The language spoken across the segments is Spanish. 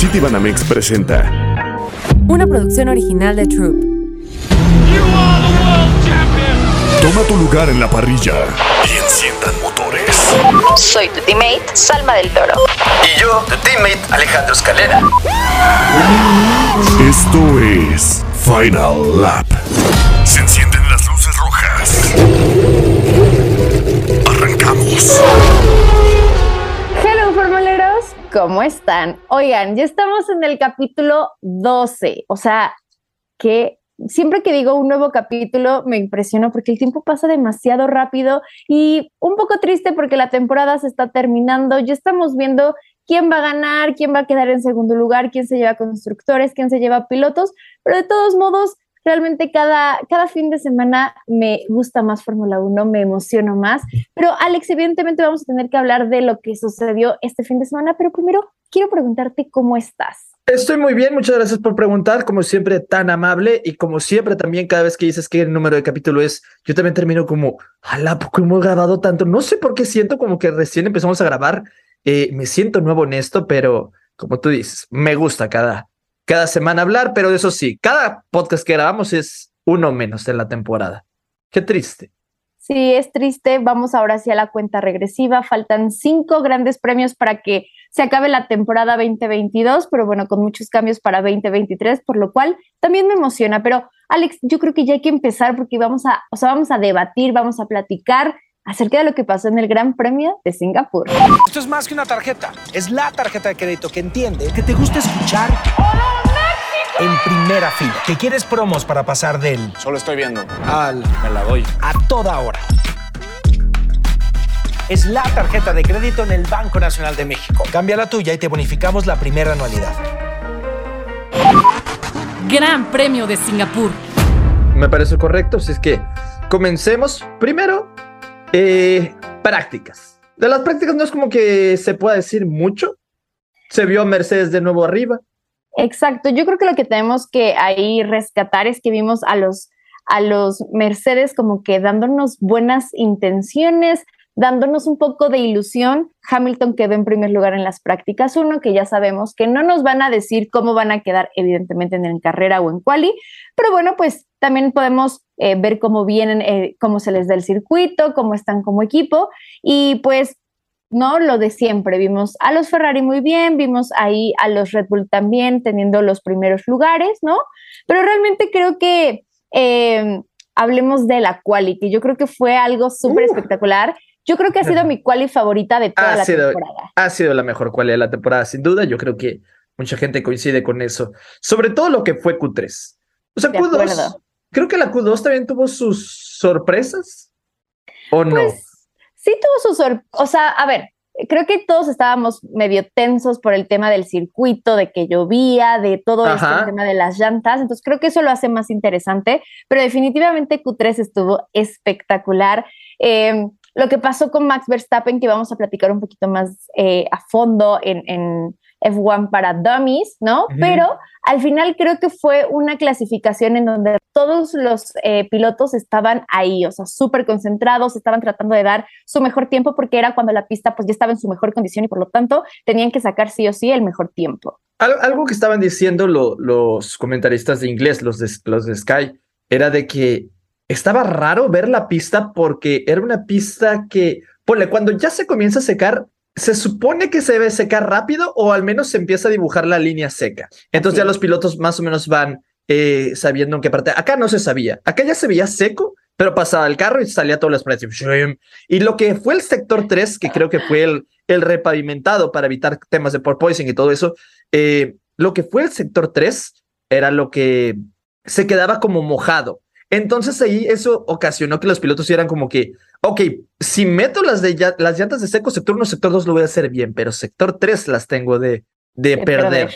City Banamex presenta Una producción original de Troop. Toma tu lugar en la parrilla y enciendan motores. Soy tu teammate, Salma del Toro. Y yo, tu teammate Alejandro Escalera. Esto es Final Lap. Se encienden las luces rojas. Arrancamos. ¿Cómo están? Oigan, ya estamos en el capítulo 12, o sea, que siempre que digo un nuevo capítulo me impresiono porque el tiempo pasa demasiado rápido y un poco triste porque la temporada se está terminando, ya estamos viendo quién va a ganar, quién va a quedar en segundo lugar, quién se lleva constructores, quién se lleva pilotos, pero de todos modos, realmente cada, cada fin de semana me gusta más Fórmula 1, me emociono más. Pero Alex, evidentemente vamos a tener que hablar de lo que sucedió este fin de semana, pero primero quiero preguntarte cómo estás. Estoy muy bien, muchas gracias por preguntar, como siempre tan amable y como siempre también cada vez que dices que el número de capítulo es, yo también termino como, ala, ¿por qué hemos grabado tanto? No sé por qué siento como que recién empezamos a grabar, eh, me siento nuevo en esto, pero como tú dices, me gusta cada, cada semana hablar, pero eso sí, cada podcast que grabamos es uno menos en la temporada. Qué triste. Sí, es triste. Vamos ahora hacia la cuenta regresiva. Faltan cinco grandes premios para que se acabe la temporada 2022, pero bueno, con muchos cambios para 2023, por lo cual también me emociona. Pero Alex, yo creo que ya hay que empezar porque vamos a, o sea, vamos a debatir, vamos a platicar acerca de lo que pasó en el Gran Premio de Singapur. Esto es más que una tarjeta, es la tarjeta de crédito que entiende que te gusta escuchar en primera fila, que quieres promos para pasar del Solo estoy viendo. al Me la doy. a toda hora. Es la tarjeta de crédito en el Banco Nacional de México. Cambia la tuya y te bonificamos la primera anualidad. Gran Premio de Singapur. Me parece correcto, así es que comencemos. Primero, eh, prácticas. De las prácticas no es como que se pueda decir mucho. Se vio a Mercedes de nuevo arriba. Exacto, yo creo que lo que tenemos que ahí rescatar es que vimos a los, a los Mercedes como que dándonos buenas intenciones, dándonos un poco de ilusión. Hamilton quedó en primer lugar en las prácticas uno, que ya sabemos que no nos van a decir cómo van a quedar evidentemente en, en carrera o en quali, pero bueno, pues también podemos eh, ver cómo vienen, eh, cómo se les da el circuito, cómo están como equipo y pues ¿no? Lo de siempre, vimos a los Ferrari muy bien, vimos ahí a los Red Bull también teniendo los primeros lugares, ¿no? Pero realmente creo que eh, hablemos de la quali, que yo creo que fue algo súper Uh. espectacular. Yo creo que ha sido mi quali favorita de toda Ha la sido, temporada. ha sido la mejor cualidad de la temporada, sin duda. Yo creo que mucha gente coincide con eso. Sobre todo lo que fue Q3. O sea, De Q2. acuerdo. Creo que la Q2 también tuvo sus sorpresas. ¿O no? Sí tuvo su o sea, a ver, creo que todos estábamos medio tensos por el tema del circuito, de que llovía, de todo el tema de las llantas, entonces creo que eso lo hace más interesante, pero definitivamente Q3 estuvo espectacular. Eh, lo que pasó con Max Verstappen, que vamos a platicar un poquito más eh, a fondo en, en F1 para Dummies, ¿no? Pero al final creo que fue una clasificación en donde todos los eh, pilotos estaban ahí, o sea, súper concentrados, estaban tratando de dar su mejor tiempo porque era cuando la pista pues ya estaba en su mejor condición y por lo tanto tenían que sacar sí o sí el mejor tiempo. Al- algo que estaban diciendo lo- los comentaristas de inglés, los de, los de Sky, era de que estaba raro ver la pista porque era una pista que, ponle, cuando ya se comienza a secar, se supone que se debe secar rápido o al menos se empieza a dibujar la línea seca. Entonces ya los pilotos más o menos van eh, sabiendo en qué parte. Acá no se sabía. Acá ya se veía seco, pero pasaba el carro y salía todas las paredes. Y lo que fue el sector 3, que creo que fue el, el repavimentado para evitar temas de porpoising y todo eso, eh, lo que fue el sector 3 era lo que se quedaba como mojado. Entonces ahí eso ocasionó que los pilotos hicieran como que, ok, si meto las, de las llantas de seco, sector 1, sector 2 lo voy a hacer bien, pero sector 3 las tengo de, de de perder.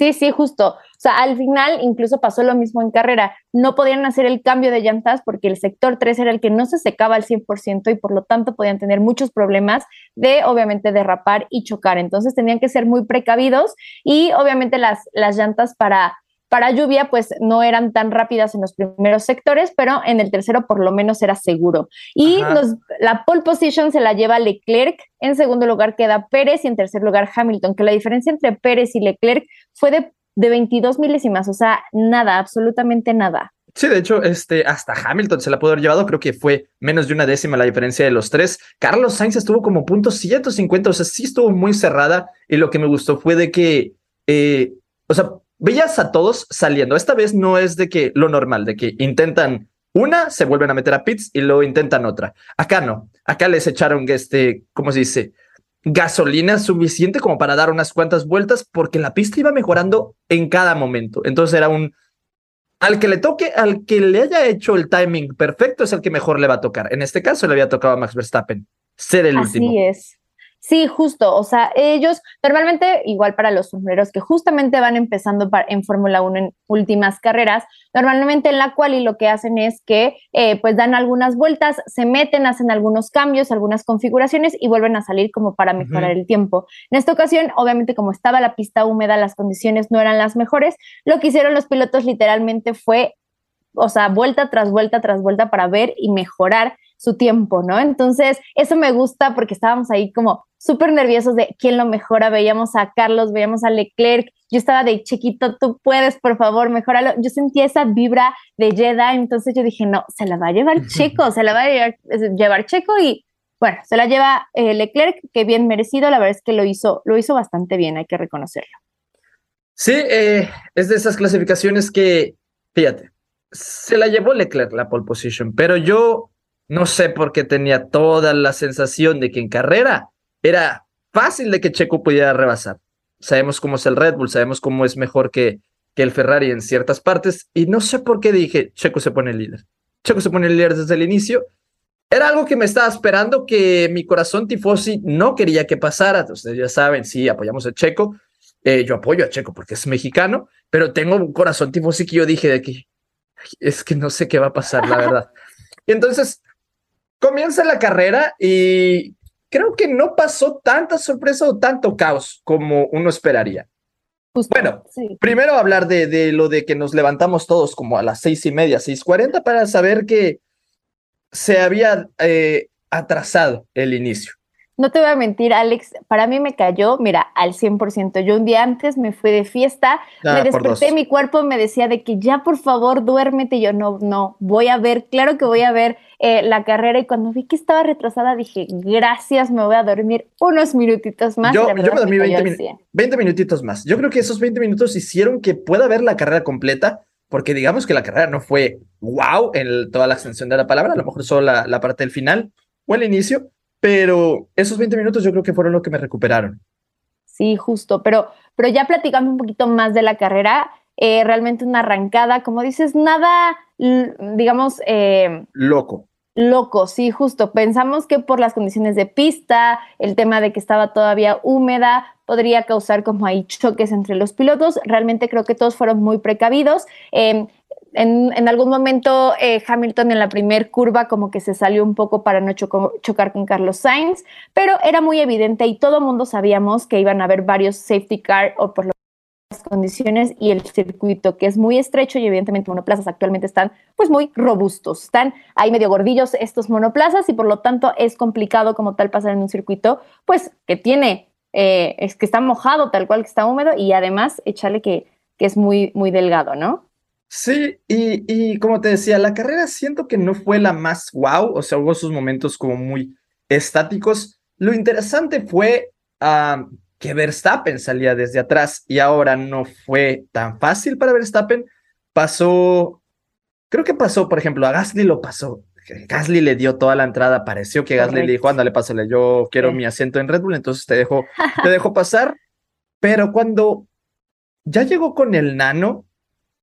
Sí, sí, justo. O sea, al final incluso pasó lo mismo en carrera. No podían hacer el cambio de llantas porque el sector 3 era el que no se secaba al 100% y por lo tanto podían tener muchos problemas de, obviamente, derrapar y chocar. Entonces tenían que ser muy precavidos y, obviamente, las, las llantas para para lluvia, pues no eran tan rápidas en los primeros sectores, pero en el tercero por lo menos era seguro. Y los, la pole position se la lleva Leclerc, en segundo lugar queda Pérez y en tercer lugar Hamilton, que la diferencia entre Pérez y Leclerc fue de, de 22 milésimas, o sea, nada, absolutamente nada. Sí, de hecho, este, hasta Hamilton se la pudo haber llevado, creo que fue menos de una décima la diferencia de los tres. Carlos Sainz estuvo como punto 150, o sea, sí estuvo muy cerrada y lo que me gustó fue de que, eh, o sea, veías a todos saliendo. Esta vez no es de que lo normal, de que intentan una, se vuelven a meter a pits y luego intentan otra. Acá no, acá les echaron, este, ¿cómo se dice? gasolina suficiente como para dar unas cuantas vueltas porque la pista iba mejorando en cada momento. Entonces era un al que le toque, al que le haya hecho el timing perfecto es el que mejor le va a tocar. En este caso le había tocado a Max Verstappen ser el último. Así es. Sí, justo. O sea, ellos normalmente, igual para los sombreros que justamente van empezando en Fórmula 1 en últimas carreras, normalmente en la cual y lo que hacen es que eh, pues dan algunas vueltas, se meten, hacen algunos cambios, algunas configuraciones y vuelven a salir como para mejorar el tiempo. En esta ocasión, obviamente como estaba la pista húmeda, las condiciones no eran las mejores, lo que hicieron los pilotos literalmente fue, o sea, vuelta tras vuelta tras vuelta para ver y mejorar su tiempo, ¿no? Entonces, eso me gusta porque estábamos ahí como súper nerviosos de quién lo mejora. Veíamos a Carlos, veíamos a Leclerc. Yo estaba de chiquito, tú puedes, por favor, mejorarlo. Yo sentía esa vibra de Jedi, entonces yo dije, no, se la va a llevar Checo, se la va a llevar, Checo y bueno, se la lleva eh, Leclerc, que bien merecido. La verdad es que lo hizo, lo hizo bastante bien, hay que reconocerlo. Sí, eh, es de esas clasificaciones que, fíjate, se la llevó Leclerc la pole position, pero yo no sé por qué tenía toda la sensación de que en carrera era fácil de que Checo pudiera rebasar. Sabemos cómo es el Red Bull, sabemos cómo es mejor que, que el Ferrari en ciertas partes, y no sé por qué dije, Checo se pone líder. Checo se pone líder desde el inicio. Era algo que me estaba esperando, que mi corazón tifosi no quería que pasara. Ustedes ya saben, sí, apoyamos a Checo. Eh, yo apoyo a Checo porque es mexicano, pero tengo un corazón tifosi que yo dije de que es que no sé qué va a pasar, la verdad. Y entonces comienza la carrera y creo que no pasó tanta sorpresa o tanto caos como uno esperaría. bueno, primero hablar de, de, lo de que nos levantamos todos como a las seis y media, seis cuarenta para saber que se había eh, atrasado el inicio. No te voy a mentir, Alex, para mí me cayó, mira, al 100%. Yo un día antes me fui de fiesta, ah, me desperté, mi cuerpo me decía de que ya por favor duérmete. yo no, no, voy a ver, claro que voy a ver eh, la carrera. Y cuando vi que estaba retrasada dije, gracias, me voy a dormir unos minutitos más. Yo, me dormí 20, minutitos más. Yo creo que esos 20 minutos hicieron que pueda ver la carrera completa porque digamos que la carrera no fue wow en toda la extensión de la palabra, a lo mejor solo la, la parte del final o el inicio, pero esos 20 minutos yo creo que fueron lo que me recuperaron. Sí, justo, pero, pero ya platicando un poquito más de la carrera, eh, realmente una arrancada, como dices, nada, digamos... Eh, loco. Loco, sí, justo. Pensamos que por las condiciones de pista, el tema de que estaba todavía húmeda, podría causar como ahí choques entre los pilotos. Realmente creo que todos fueron muy precavidos. Eh, en, algún momento eh, Hamilton en la primer curva como que se salió un poco para no chocar con Carlos Sainz, pero era muy evidente y todo mundo sabíamos que iban a haber varios safety car o por las condiciones y el circuito que es muy estrecho y evidentemente monoplazas actualmente están pues muy robustos, están ahí medio gordillos estos monoplazas y por lo tanto es complicado como tal pasar en un circuito pues que tiene, eh, es que está mojado tal cual que está húmedo y además echarle que, que es muy, muy delgado, ¿no? Sí, y, y, como te decía, la carrera siento que no fue la más wow, o sea, hubo sus momentos como muy estáticos. Lo interesante fue ah, que Verstappen salía desde atrás y ahora no fue tan fácil para Verstappen. Pasó, creo que pasó, por ejemplo, a Gasly lo pasó. Gasly le dio toda la entrada, pareció que Gasly le dijo, ándale, pásale, yo quiero mi asiento en Red Bull, entonces te dejo, te dejo pasar. Pero cuando ya llegó con el nano,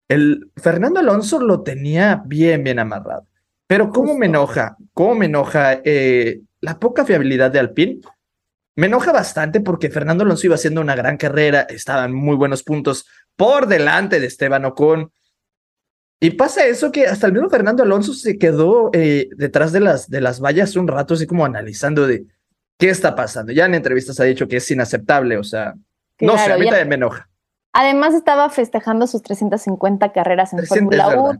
el Fernando Alonso lo tenía bien, bien amarrado. Pero ¿cómo me enoja? ¿Cómo me enoja eh, la poca fiabilidad de Alpine? Me enoja bastante porque Fernando Alonso iba haciendo una gran carrera, estaba en muy buenos puntos por delante de Esteban Ocon. Y pasa eso que hasta el mismo Fernando Alonso se quedó eh, detrás de las, de las vallas un rato, así como analizando de qué está pasando. Ya en entrevistas ha dicho que es inaceptable, o sea, no sé, a mí también me enoja Además estaba festejando sus 350 carreras en 300, Fórmula es verdad. 1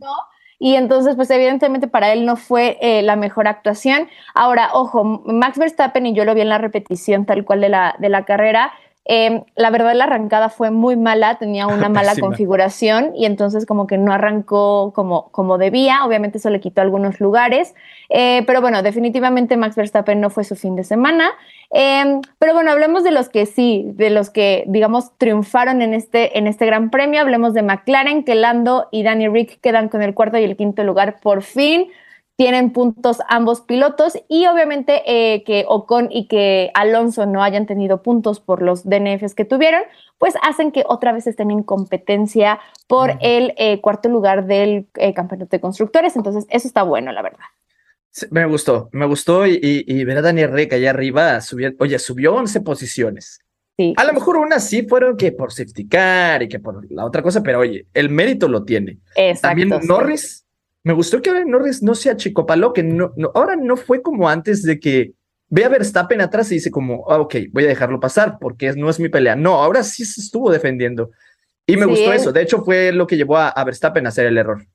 y entonces pues evidentemente para él no fue eh, la mejor actuación. Ahora, ojo, Max Verstappen y yo lo vi en la repetición tal cual de la, de la carrera. Eh, la verdad la arrancada fue muy mala, tenía una mala Pésima. configuración y entonces como que no arrancó como, como debía, obviamente eso le quitó algunos lugares, eh, pero bueno, definitivamente Max Verstappen no fue su fin de semana. Eh, pero bueno, hablemos de los que sí, de los que, digamos, triunfaron en este, en este gran premio. Hablemos de McLaren, que Lando y Danny Rick quedan con el cuarto y el quinto lugar por fin. Tienen puntos ambos pilotos y obviamente eh, que Ocon y que Alonso no hayan tenido puntos por los DNFs que tuvieron, pues hacen que otra vez estén en competencia por Ujú. el eh, cuarto lugar del eh, campeonato de constructores. Entonces, eso está bueno, la verdad. Sí, me gustó, me gustó y, y, y ver a Daniel Rick allá arriba, subió, oye, subió 11 posiciones. Sí. A lo mejor unas sí fueron que por safety car y que por la otra cosa, pero oye, el mérito lo tiene. Exacto. También. Norris, me gustó que ahora Norris no se achicopaló, que no, no, ahora no fue como antes de que ve a Verstappen atrás y dice como, ah, ok, voy a dejarlo pasar porque no es mi pelea. No, ahora sí se estuvo defendiendo. Y me Sí, gustó él- eso. De hecho, fue lo que llevó a, a Verstappen a hacer el error.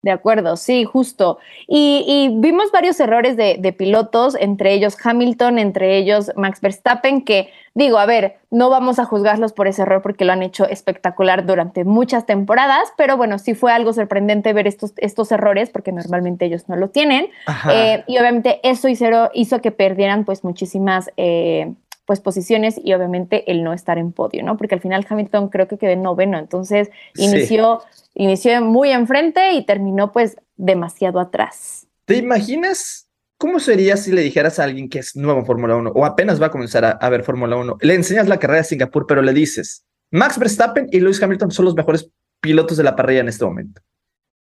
De acuerdo, sí, justo. Y, y vimos varios errores de, de pilotos, entre ellos Hamilton, entre ellos Max Verstappen, que digo, a ver, no vamos a juzgarlos por ese error porque lo han hecho espectacular durante muchas temporadas, pero bueno, sí fue algo sorprendente ver estos, estos errores porque normalmente ellos no lo tienen. Eh, y obviamente eso hizo, hizo que perdieran pues muchísimas eh, pues posiciones y obviamente el no estar en podio, ¿no? Porque al final Hamilton creo que quedó en noveno, entonces Sí. inició, inició muy enfrente y terminó pues demasiado atrás. ¿Te imaginas cómo sería si le dijeras a alguien que es nuevo en Fórmula 1 o apenas va a comenzar a, a ver Fórmula 1? Le enseñas la carrera de Singapur, pero le dices, Max Verstappen y Lewis Hamilton son los mejores pilotos de la parrilla en este momento.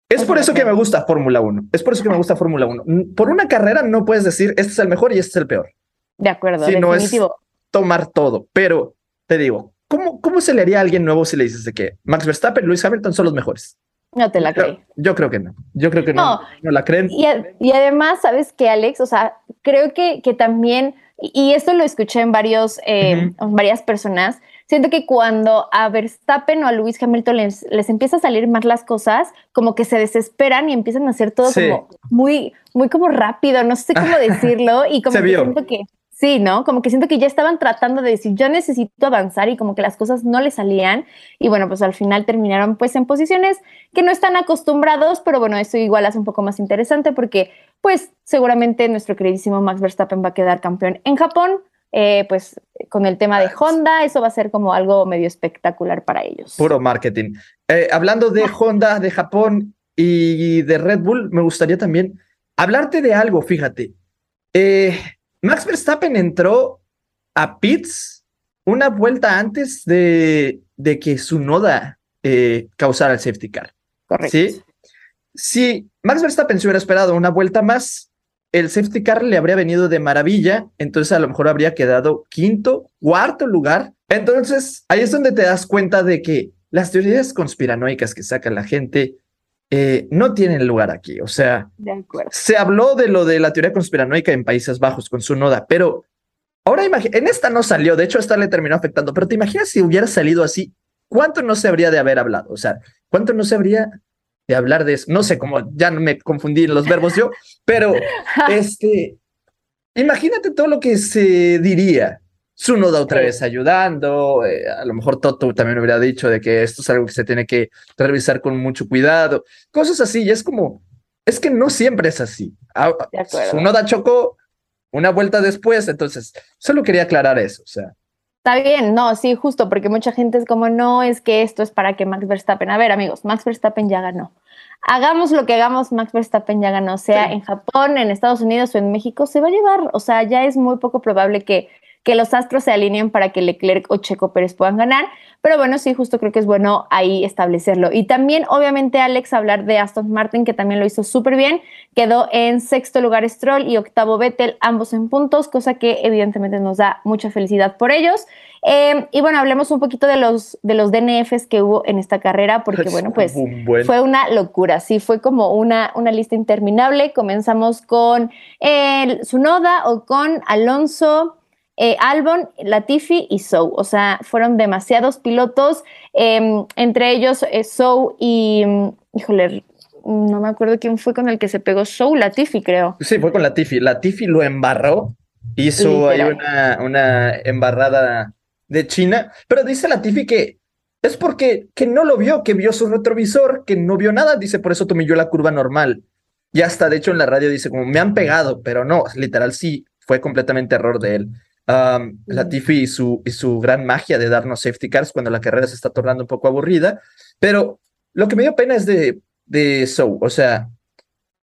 Es por eso que me gusta Fórmula 1. Es por eso que me gusta Fórmula 1. N- Por una carrera no puedes decir, este es el mejor y este es el peor. De acuerdo, Sí, no es- definitivo. Tomar todo. Pero te digo, ¿cómo, ¿cómo se le haría a alguien nuevo si le dices de que Max Verstappen y Lewis Hamilton son los mejores? No te la Yo, creí. yo creo que no. Yo creo que no. No. No, la creen. Y, a- y además, ¿sabes qué, Alex? O sea, creo que, que también, y esto lo escuché en varios, eh, varias personas, siento que cuando a Verstappen o a Lewis Hamilton les, les empieza a salir mal las cosas, como que se desesperan y empiezan a hacer todo Sí. como muy, muy como rápido, no sé cómo decirlo, y como Se que vio. siento que, sí, ¿no? Como que siento que ya estaban tratando de decir, yo necesito avanzar y como que las cosas no le salían, y bueno, pues al final terminaron pues en posiciones que no están acostumbrados, pero bueno, eso igual hace un poco más interesante porque pues seguramente nuestro queridísimo Max Verstappen va a quedar campeón en Japón, eh, pues con el tema de Honda, eso va a ser como algo medio espectacular para ellos. Puro marketing. Eh, hablando de Honda, de Japón y de Red Bull, me gustaría también hablarte de algo, fíjate. Eh, Max Verstappen entró a pits una vuelta antes de, de que su noda eh, causara el safety car. Correcto. ¿sí? Si Max Verstappen se hubiera esperado una vuelta más, el safety car le habría venido de maravilla, entonces a lo mejor habría quedado quinto, cuarto lugar. Entonces ahí es donde te das cuenta de que las teorías conspiranoicas que saca la gente eh, no tienen lugar aquí. O sea, De se habló de lo de la teoría conspiranoica en Países Bajos con su noda, pero ahora en esta no salió, de hecho esta le terminó afectando, pero te imaginas si hubiera salido así, ¿cuánto no se habría de haber hablado? O sea, ¿cuánto no se habría de hablar de eso? No sé cómo, ya me confundí en los verbos yo, pero este, imagínate todo lo que se diría. Su noda otra vez ayudando, eh, a lo mejor Toto también hubiera dicho de que esto es algo que se tiene que revisar con mucho cuidado, cosas así, y es como, es que no siempre es así. Ah, De acuerdo. Su noda chocó una vuelta después, entonces solo quería aclarar eso, o sea, Está bien, no, sí, justo, porque mucha gente es como, no, es que esto es para que Max Verstappen. A ver, amigos, Max Verstappen ya ganó. Hagamos lo que hagamos, Max Verstappen ya ganó, sea Sí. en Japón, en Estados Unidos o en México, se va a llevar. O sea, ya es muy poco probable que, que los astros se alineen para que Leclerc o Checo Pérez puedan ganar. Pero bueno, sí, justo creo que es bueno ahí establecerlo. Y también, obviamente, Alex, hablar de Aston Martin, que también lo hizo súper bien. Quedó en sexto lugar Stroll y octavo Vettel, ambos en puntos, cosa que evidentemente nos da mucha felicidad por ellos. Eh, y bueno, hablemos un poquito de los, de los DNFs que hubo en esta carrera, porque bueno, pues fue una locura, sí, fue como una, una lista interminable. Comenzamos con el Sunoda o con Alonso, eh, Albon, Latifi y Sou. O sea, fueron demasiados pilotos, em, entre ellos eh, Sou y, mm, híjole, no me acuerdo quién fue con el que se pegó Sou, Latifi creo. Sí, fue con Latifi. Latifi lo embarró, hizo ahí una, una embarrada de China, pero dice Latifi que es porque que no lo vio, que vio su retrovisor, que no vio nada, dice, por eso tomé yo la curva normal. Y hasta, de hecho, en la radio dice, como me han pegado, pero no, literal sí, fue completamente error de él. Um, Latifi y su, y su gran magia de darnos safety cars cuando la carrera se está tornando un poco aburrida, pero lo que me dio pena es de, de Sou, o sea,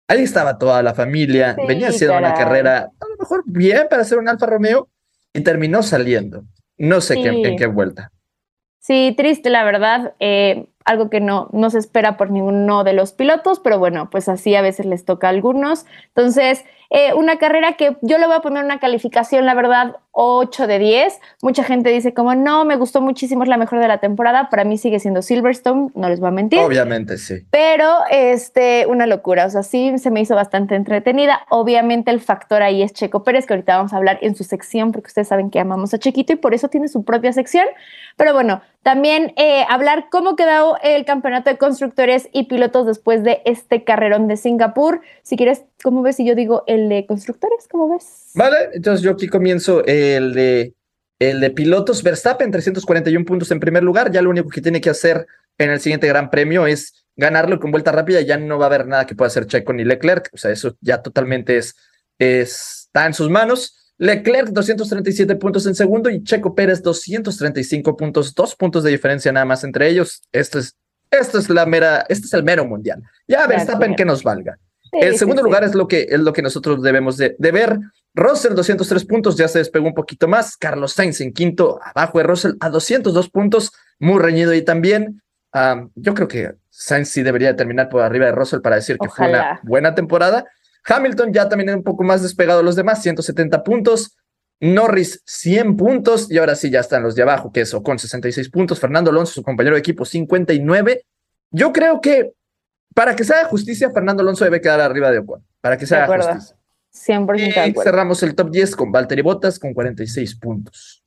ahí estaba toda la familia, Sí, venía haciendo una carrera a lo mejor bien para hacer un Alfa Romeo y terminó saliendo. No sé qué, en qué vuelta. Sí, triste, la verdad. eh, algo que no, no se espera por ninguno de los pilotos, pero bueno, pues así a veces les toca a algunos. Entonces, eh, una carrera que yo le voy a poner una calificación, la verdad, 8 de 10. Mucha gente dice como, no, me gustó muchísimo, es la mejor de la temporada. Para mí sigue siendo Silverstone, no les voy a mentir. Obviamente, sí. Pero, este, una locura. O sea, sí se me hizo bastante entretenida. Obviamente, el factor ahí es Checo Pérez, que ahorita vamos a hablar en su sección, porque ustedes saben que amamos a Chequito y por eso tiene su propia sección. Pero bueno, también eh, hablar cómo quedó el campeonato de constructores y pilotos después de este carrerón de Singapur. Si quieres, ¿cómo ves si yo digo el de constructores? ¿Cómo ves? Vale, entonces yo aquí comienzo el de, el de pilotos. Verstappen, 341 puntos en primer lugar. Ya lo único que tiene que hacer en el siguiente Gran Premio es ganarlo con vuelta rápida. Ya no va a haber nada que pueda hacer Checo ni Leclerc. O sea, eso ya totalmente es, está en sus manos. Leclerc, 237 puntos en segundo y Checo Pérez, 235 puntos, dos puntos de diferencia nada más entre ellos. Esto es, esto es la mera, este es el mero mundial. Ya Verstappen que nos valga. El Sí, segundo sí, sí. lugar es lo que es lo que nosotros debemos de, de ver. Russell 203 puntos, ya se despegó un poquito más. Carlos Sainz en quinto, abajo de Russell a 202 puntos, muy reñido ahí también. Am, yo creo que Sainz sí debería de terminar por arriba de Russell para decir que fue una buena temporada. Hamilton ya también un poco más despegado de los demás, 170 puntos. Norris 100 puntos y ahora sí ya están los de abajo, que es con 66 puntos. Fernando Alonso, su compañero de equipo, 59. Yo creo que para que se haga justicia, Fernando Alonso debe quedar arriba de Ocon. Para que se haga justicia. 100% de Y acuerdo. cerramos el top 10 con Valtteri Bottas con 46 puntos.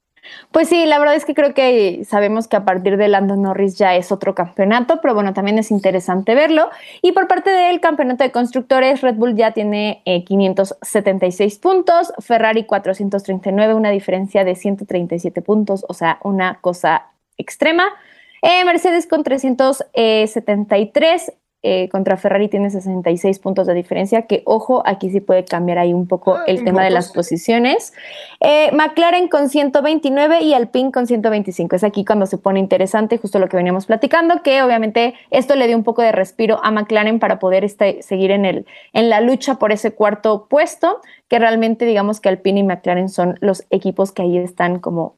Pues sí, la verdad es que creo que sabemos que a partir de Lando Norris ya es otro campeonato, pero bueno, también es interesante verlo. Y por parte del campeonato de constructores, Red Bull ya tiene eh, 576 puntos, Ferrari 439, una diferencia de 137 puntos, o sea, una cosa extrema. Eh, Mercedes con 373, eh, contra Ferrari tiene 66 puntos de diferencia, que ojo, aquí sí puede cambiar ahí un poco Ah, el tema de las posiciones. Eh, McLaren con 129 y Alpine con 125. Es aquí cuando se pone interesante, justo lo que veníamos platicando, que obviamente esto le dio un poco de respiro a McLaren para poder este- seguir en, el, en la lucha por ese cuarto puesto, que realmente digamos que Alpine y McLaren son los equipos que ahí están como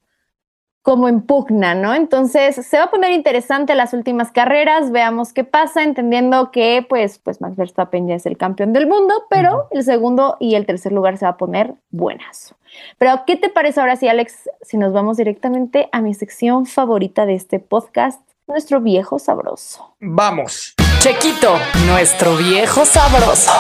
como en pugna, ¿no? Entonces se va a poner interesante las últimas carreras, veamos qué pasa, entendiendo que pues, pues Max Verstappen ya es el campeón del mundo, pero el segundo y el tercer lugar se va a poner buenas. Pero, ¿qué te parece ahora sí, Alex, si nos vamos directamente a mi sección favorita de este podcast, nuestro viejo sabroso? Vamos. Chequito, nuestro viejo sabroso.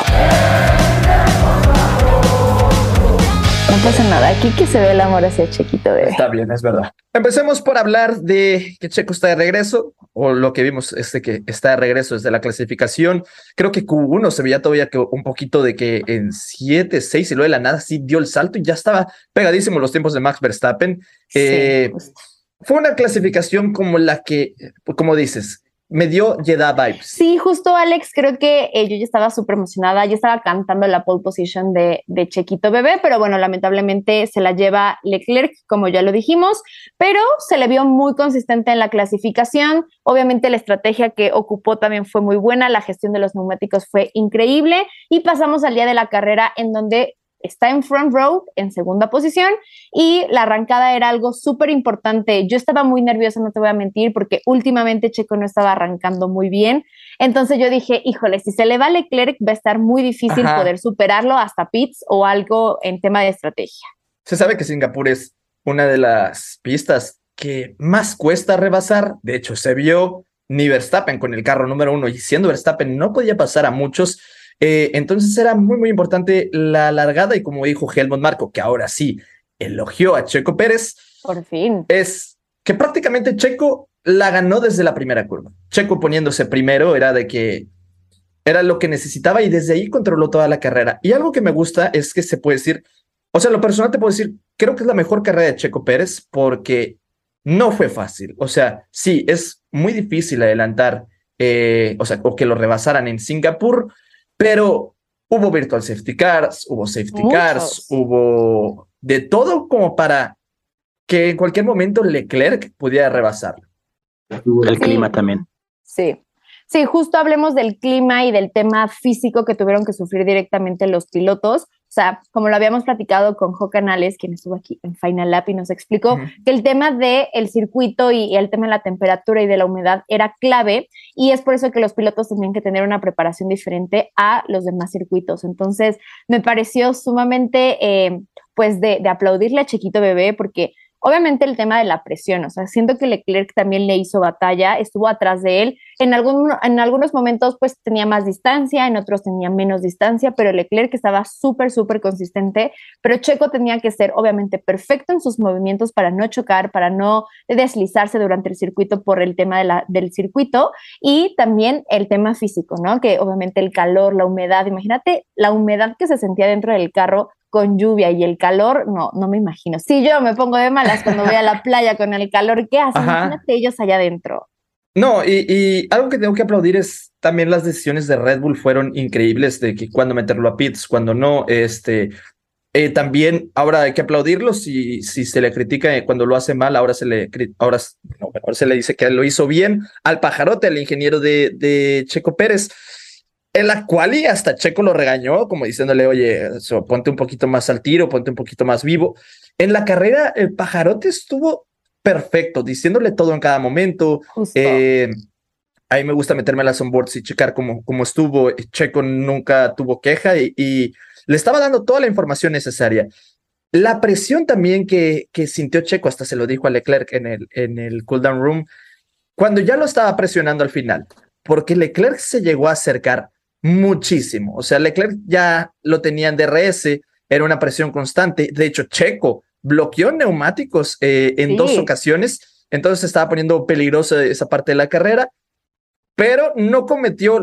No pasa nada, aquí que se ve el amor hacia Chequito bebé. Está bien, es verdad. Empecemos por hablar de que Checo está de regreso, o lo que vimos es de que está de regreso desde la clasificación. Creo que Q1 se veía todavía que un poquito de que en 7, 6 y luego de la nada sí dio el salto y ya estaba pegadísimo los tiempos de Max Verstappen. Eh, Sí, justo. Fue una clasificación como la que, como dices, me dio Jeddah vibes. Sí, justo Alex, creo que eh, yo ya estaba súper emocionada, ya estaba cantando la pole position de, de Chequito Bebé, pero bueno, lamentablemente se la lleva Leclerc, como ya lo dijimos, pero se le vio muy consistente en la clasificación. Obviamente la estrategia que ocupó también fue muy buena, la gestión de los neumáticos fue increíble y pasamos al día de la carrera en donde está en front row, en segunda posición, y la arrancada era algo súper importante. Yo estaba muy nerviosa, no te voy a mentir, porque últimamente Checo no estaba arrancando muy bien. Entonces yo dije, híjole, si se le va a Leclerc, va a estar muy difícil Ajá. poder superarlo hasta pits o algo en tema de estrategia. Se sabe que Singapur es una de las pistas que más cuesta rebasar. De hecho, se vio ni Verstappen con el carro número uno y siendo Verstappen no podía pasar a muchos. Eh, entonces era muy, muy importante la largada y como dijo Helmut Marco, que ahora sí, elogió a Checo Pérez Por fin. es que prácticamente Checo la ganó desde la primera curva. Checo poniéndose primero era de que era lo que necesitaba y desde ahí controló toda la carrera. Y algo que me gusta es que se puede decir, o sea, lo personal te puedo decir, creo que es la mejor carrera de Checo Pérez porque no fue fácil. O sea, sí, es muy difícil adelantar, eh, o sea, o que lo rebasaran en Singapur, pero hubo virtual safety cars, hubo safety cars, hubo de todo como para que en cualquier momento Leclerc pudiera rebasarlo. El Sí. clima también. Sí. Sí, justo hablemos del clima y del tema físico que tuvieron que sufrir directamente los pilotos. O sea, como lo habíamos platicado con Jo Canales, quien estuvo aquí en Final Lap y nos explicó que el tema del el circuito y, y el tema de la temperatura y de la humedad era clave y es por eso que los pilotos tenían que tener una preparación diferente a los demás circuitos. Entonces, me pareció sumamente, eh, pues, de, de aplaudirle a Chiquito Bebé porque obviamente el tema de la presión, o sea, siento que Leclerc también le hizo batalla, estuvo atrás de él. En, algún, en algunos momentos, pues tenía más distancia, en otros tenía menos distancia, pero Leclerc estaba súper, súper consistente. Pero Checo tenía que ser, obviamente, perfecto en sus movimientos para no chocar, para no deslizarse durante el circuito por el tema del circuito y también el tema físico, ¿no? Que obviamente el calor, la humedad, imagínate la humedad que se sentía dentro del carro con lluvia y el calor, no, no me imagino. Si yo me pongo de malas cuando voy a la playa con el calor, ¿qué hacen? Ajá. Imagínate ellos allá adentro. No, y, y algo que tengo que aplaudir es también las decisiones de Red Bull fueron increíbles de que cuando meterlo a pits, cuando no, este, eh, también ahora hay que aplaudirlo si, si se le critica eh, cuando lo hace mal, ahora se le, ahora, no, ahora se le dice que lo hizo bien al pajarote, al ingeniero de, de Checo Pérez. En la cual y hasta Checo lo regañó, como diciéndole, oye, so, ponte un poquito más al tiro, ponte un poquito más vivo. En la carrera, el pajarote estuvo perfecto, diciéndole todo en cada momento, eh, a mí me gusta meterme a las onboards y checar cómo, cómo estuvo. Checo nunca tuvo queja y, y le estaba dando toda la información necesaria. La presión también que, que sintió Checo, hasta se lo dijo a Leclerc en el, en el cooldown room, cuando ya lo estaba presionando al final, porque Leclerc se llegó a acercar muchísimo. O sea, Leclerc ya lo tenía en DRS, era una presión constante. De hecho, Checo bloqueó neumáticos eh, en Sí. dos ocasiones, entonces estaba poniendo peligrosa esa parte de la carrera, pero no cometió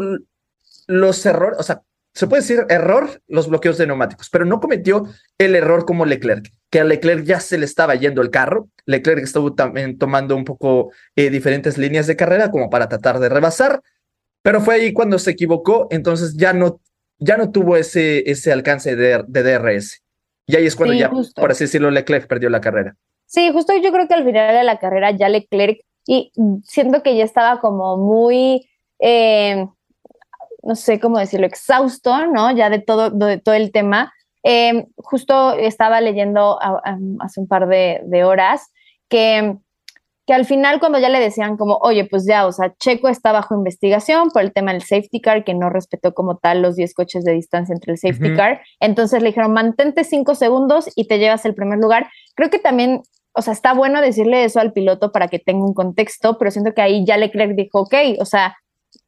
los errores, o sea, se puede decir error los bloqueos de neumáticos, pero no cometió el error como Leclerc, que a Leclerc ya se le estaba yendo el carro. Leclerc estuvo también tomando un poco eh, diferentes líneas de carrera como para tratar de rebasar, pero fue ahí cuando se equivocó, entonces ya no, ya no tuvo ese, ese alcance de, de DRS. Y ahí es cuando Sí, ya, justo. por así decirlo, Leclerc perdió la carrera. Sí, justo yo creo que al final de la carrera ya Leclerc, y siento que ya estaba como muy, eh, no sé cómo decirlo, exhausto, ¿no? Ya de todo, de todo el tema. Eh, justo estaba leyendo a- a- hace un par de, de horas que, que al final cuando ya le decían como, oye, pues ya, o sea, Checo está bajo investigación por el tema del safety car, que no respetó como tal los 10 coches de distancia entre el safety car. Entonces le dijeron, mantente 5 segundos y te llevas el primer lugar. Creo que también o sea, está bueno decirle eso al piloto para que tenga un contexto, pero siento que ahí ya Leclerc dijo, ok, o sea,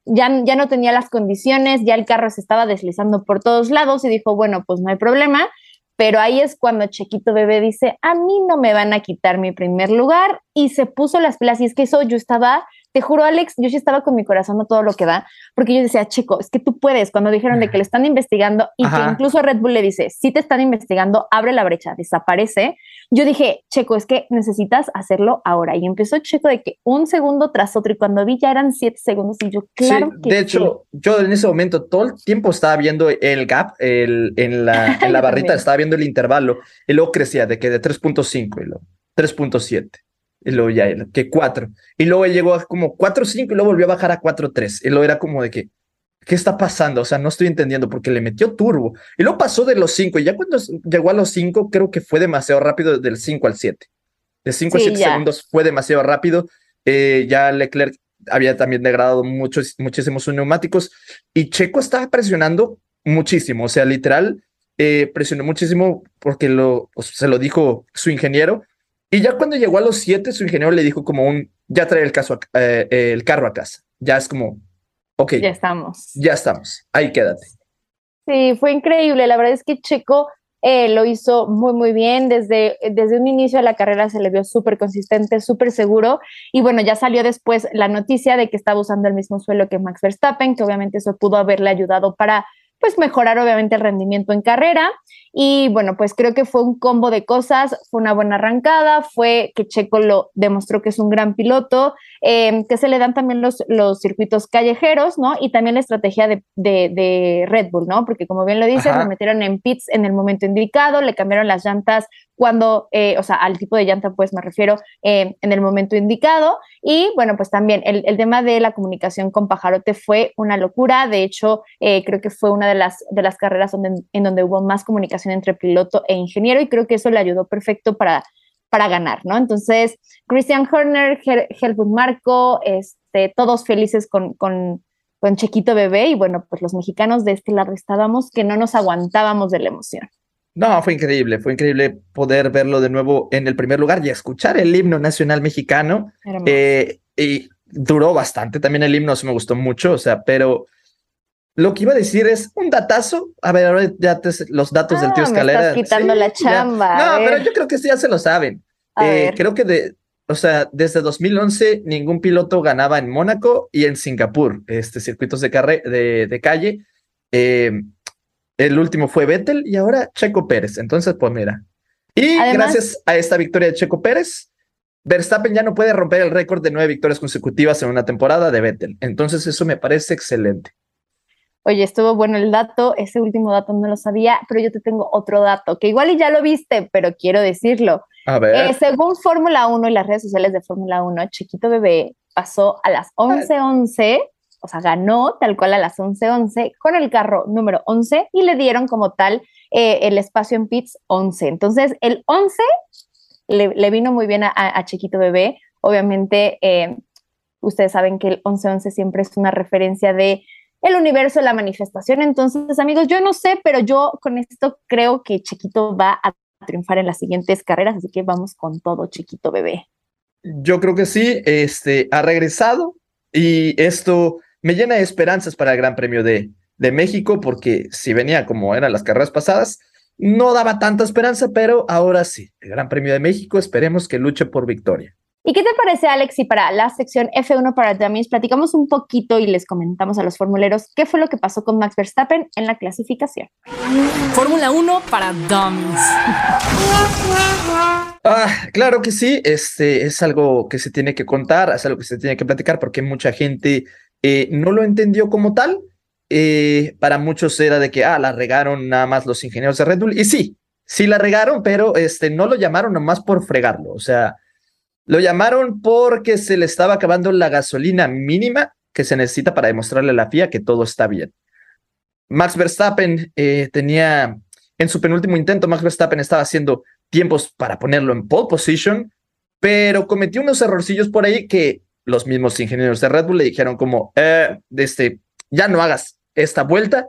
ya, ya no tenía las condiciones, ya el carro se estaba deslizando por todos lados y dijo, bueno, pues no hay problema, pero ahí es cuando Chequito Bebé dice, a mí no me van a quitar mi primer lugar y se puso las pilas y es que eso yo estaba, te juro Alex, yo sí estaba con mi corazón a todo lo que da, porque yo decía, Checo, es que tú puedes, cuando dijeron de que le están investigando y Ajá. que incluso Red Bull le dice, si te están investigando, abre la brecha, desaparece, yo dije, Checo, es que necesitas hacerlo ahora. Y empezó Checo de que un segundo tras otro, y cuando vi ya eran siete segundos, y yo, claro sí, que de sí. hecho, yo en ese momento todo el tiempo estaba viendo el gap el, en la, en la barrita, estaba viendo el intervalo y luego crecía de que de 3.5 y luego 3.7 y luego ya que 4 y luego llegó a como 4.5 y luego volvió a bajar a 4.3 y luego era como de que ¿qué está pasando? O sea, no estoy entendiendo porque le metió turbo y luego pasó de los 5 y ya cuando llegó a los 5 creo que fue demasiado rápido del 5 al 7. De 5 a Sí, 7 ya. segundos fue demasiado rápido. Eh, ya Leclerc había también degradado muchos, muchísimo sus neumáticos y Checo estaba presionando muchísimo, o sea, literal, eh, presionó muchísimo porque lo, se lo dijo su ingeniero y ya cuando llegó a los 7, su ingeniero le dijo como un, ya trae el, caso a- eh, el carro a casa, ya es como, ok, Ya ya, estamos. estamos, ahí quédate. Sí, fue increíble. La verdad es que Checo eh, lo hizo muy, muy bien. Desde, desde un inicio de la carrera se le vio súper consistente, súper seguro. Y bueno, ya salió después la noticia de que estaba usando el mismo suelo que Max Verstappen, que obviamente eso pudo haberle ayudado para pues mejorar obviamente el rendimiento en carrera. Y bueno, pues creo que fue un combo de cosas, fue una buena arrancada, fue que Checo lo demostró que es un gran piloto, em, que se le dan también los, los circuitos callejeros, ¿no? Y también la estrategia de, de, Red Bull, ¿no? Porque como bien lo dices, lo metieron en pits en el momento indicado, le cambiaron las llantas cuando, eh, o sea, al tipo de llanta, pues me refiero em, en el momento indicado. Y bueno, pues también el, el, tema de la comunicación con Pajarote fue una locura. De hecho, eh, creo que fue una de las, de las carreras donde, en donde hubo más comunicación entre piloto e ingeniero y creo que eso le ayudó perfecto para, para ganar, ¿no? Entonces, Christian Horner, Helmut Marco, este, todos felices con, con, con Chequito Bebé y bueno, pues los mexicanos de este lado estábamos que no nos aguantábamos de la emoción. No, fue increíble, fue increíble poder verlo de nuevo en el primer lugar y escuchar el himno nacional mexicano. Eh, y duró bastante, también el himno se me gustó mucho, o sea, pero lo que iba a decir es un datazo. A ver, ahora ya te, los datos del tío ah, Escalera. Me estás quitando la chamba. No, pero yo creo que sí ya se lo saben. Eh, creo que de, o sea, desde 2011 ningún piloto ganaba en Mónaco y en Singapur, este circuitos de, de, de calle. Eh, el último fue Vettel y ahora Checo Pérez. Entonces, pues mira. Y gracias a esta victoria de Checo Pérez, Verstappen ya no puede romper el récord de nueve victorias consecutivas en una temporada de Vettel. Entonces, eso me parece excelente. Oye, estuvo bueno el dato, ese último dato no lo sabía, pero yo te tengo otro dato, que igual y ya lo viste, pero quiero decirlo. A ver. Eh, según Fórmula 1 y las redes sociales de Fórmula 1, Chiquito Bebé pasó a las 11:11 o sea, ganó tal cual a las 11:11 con el carro número 11 y le dieron como tal eh, el espacio en pits 11. Entonces, el 11 le, vino muy bien a, Chiquito Bebé. Obviamente, eh, ustedes saben que el 11-11 siempre es una referencia de el universo la manifestación. Entonces, amigos, yo no sé, pero yo con esto creo que Chiquito va a triunfar en las siguientes carreras, así que vamos con todo, Chiquito Bebé. Yo creo que sí, este, ha regresado y esto me llena de esperanzas para el Gran Premio de, de México, porque si venía como eran las carreras pasadas, no daba tanta esperanza, pero ahora sí, el Gran Premio de México, esperemos que luche por victoria. ¿Y qué te parece, Alex? Y para la sección F1 para Dummies, platicamos un poquito y les comentamos a los formuleros qué fue lo que pasó con Max Verstappen en la clasificación. Fórmula 1 para Dummies. Ah, claro que sí, este es algo que se tiene que contar, es algo que se tiene que platicar porque mucha gente eh, no lo entendió como tal. Eh, para muchos era de que, ah, la regaron nada más los ingenieros de Red Bull. Y sí, sí la regaron, pero este, no lo llamaron nomás por fregarlo. O sea, lo llamaron porque se le estaba acabando la gasolina mínima que se necesita para demostrarle a la FIA que todo está bien. Max Verstappen eh, tenía, en su penúltimo intento, Max Verstappen estaba haciendo tiempos para ponerlo en pole position, pero cometió unos errorcillos por ahí que los mismos ingenieros de Red Bull le dijeron como, eh, este, ya no hagas esta vuelta,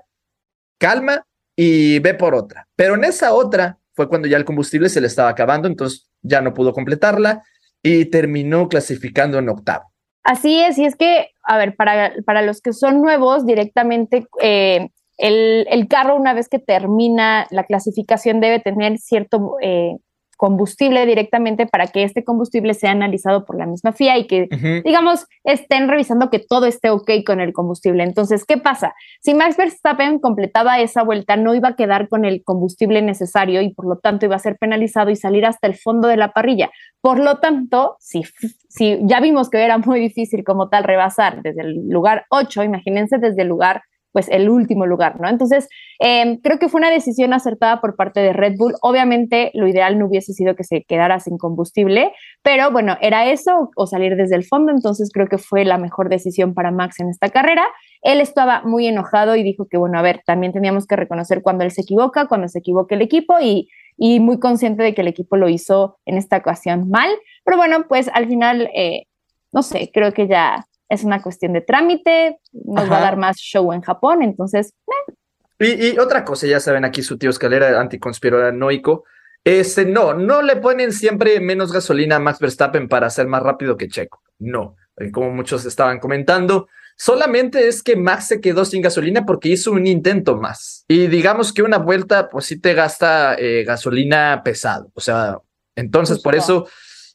calma y ve por otra. Pero en esa otra fue cuando ya el combustible se le estaba acabando, entonces ya no pudo completarla y terminó clasificando en octavo. Así es, y es que, a ver, para, para los que son nuevos, directamente eh, el, el, carro una vez que termina la clasificación debe tener cierto eh, combustible directamente para que este combustible sea analizado por la misma FIA y que, digamos, estén revisando que todo esté ok con el combustible. Entonces, ¿qué pasa? Si Max Verstappen completaba esa vuelta, no iba a quedar con el combustible necesario y por lo tanto iba a ser penalizado y salir hasta el fondo de la parrilla. Por lo tanto, si, si ya vimos que era muy difícil como tal rebasar desde el lugar 8, imagínense desde el lugar pues el último lugar, ¿no? Entonces, em, creo que fue una decisión acertada por parte de Red Bull. Obviamente, lo ideal no hubiese sido que se quedara sin combustible, pero bueno, era eso o salir desde el fondo, entonces creo que fue la mejor decisión para Max en esta carrera. Él estaba muy enojado y dijo que, bueno, a ver, también teníamos que reconocer cuando él se equivoca, cuando se equivoca el equipo y, muy consciente de que el equipo lo hizo en esta ocasión mal. Pero bueno, pues al final, eh, no sé, creo que ya es una cuestión de trámite, nos va a dar más show en Japón, entonces... Y, otra cosa, ya saben, aquí su tío Escalera anticonspiranoico, este, no, no le ponen siempre menos gasolina a Max Verstappen para ser más rápido que Checo, no. eh, como muchos estaban comentando. Solamente es que Max se quedó sin gasolina porque hizo un intento más. Y digamos que una vuelta, pues sí te gasta eh, gasolina pesado. O sea, entonces por eso,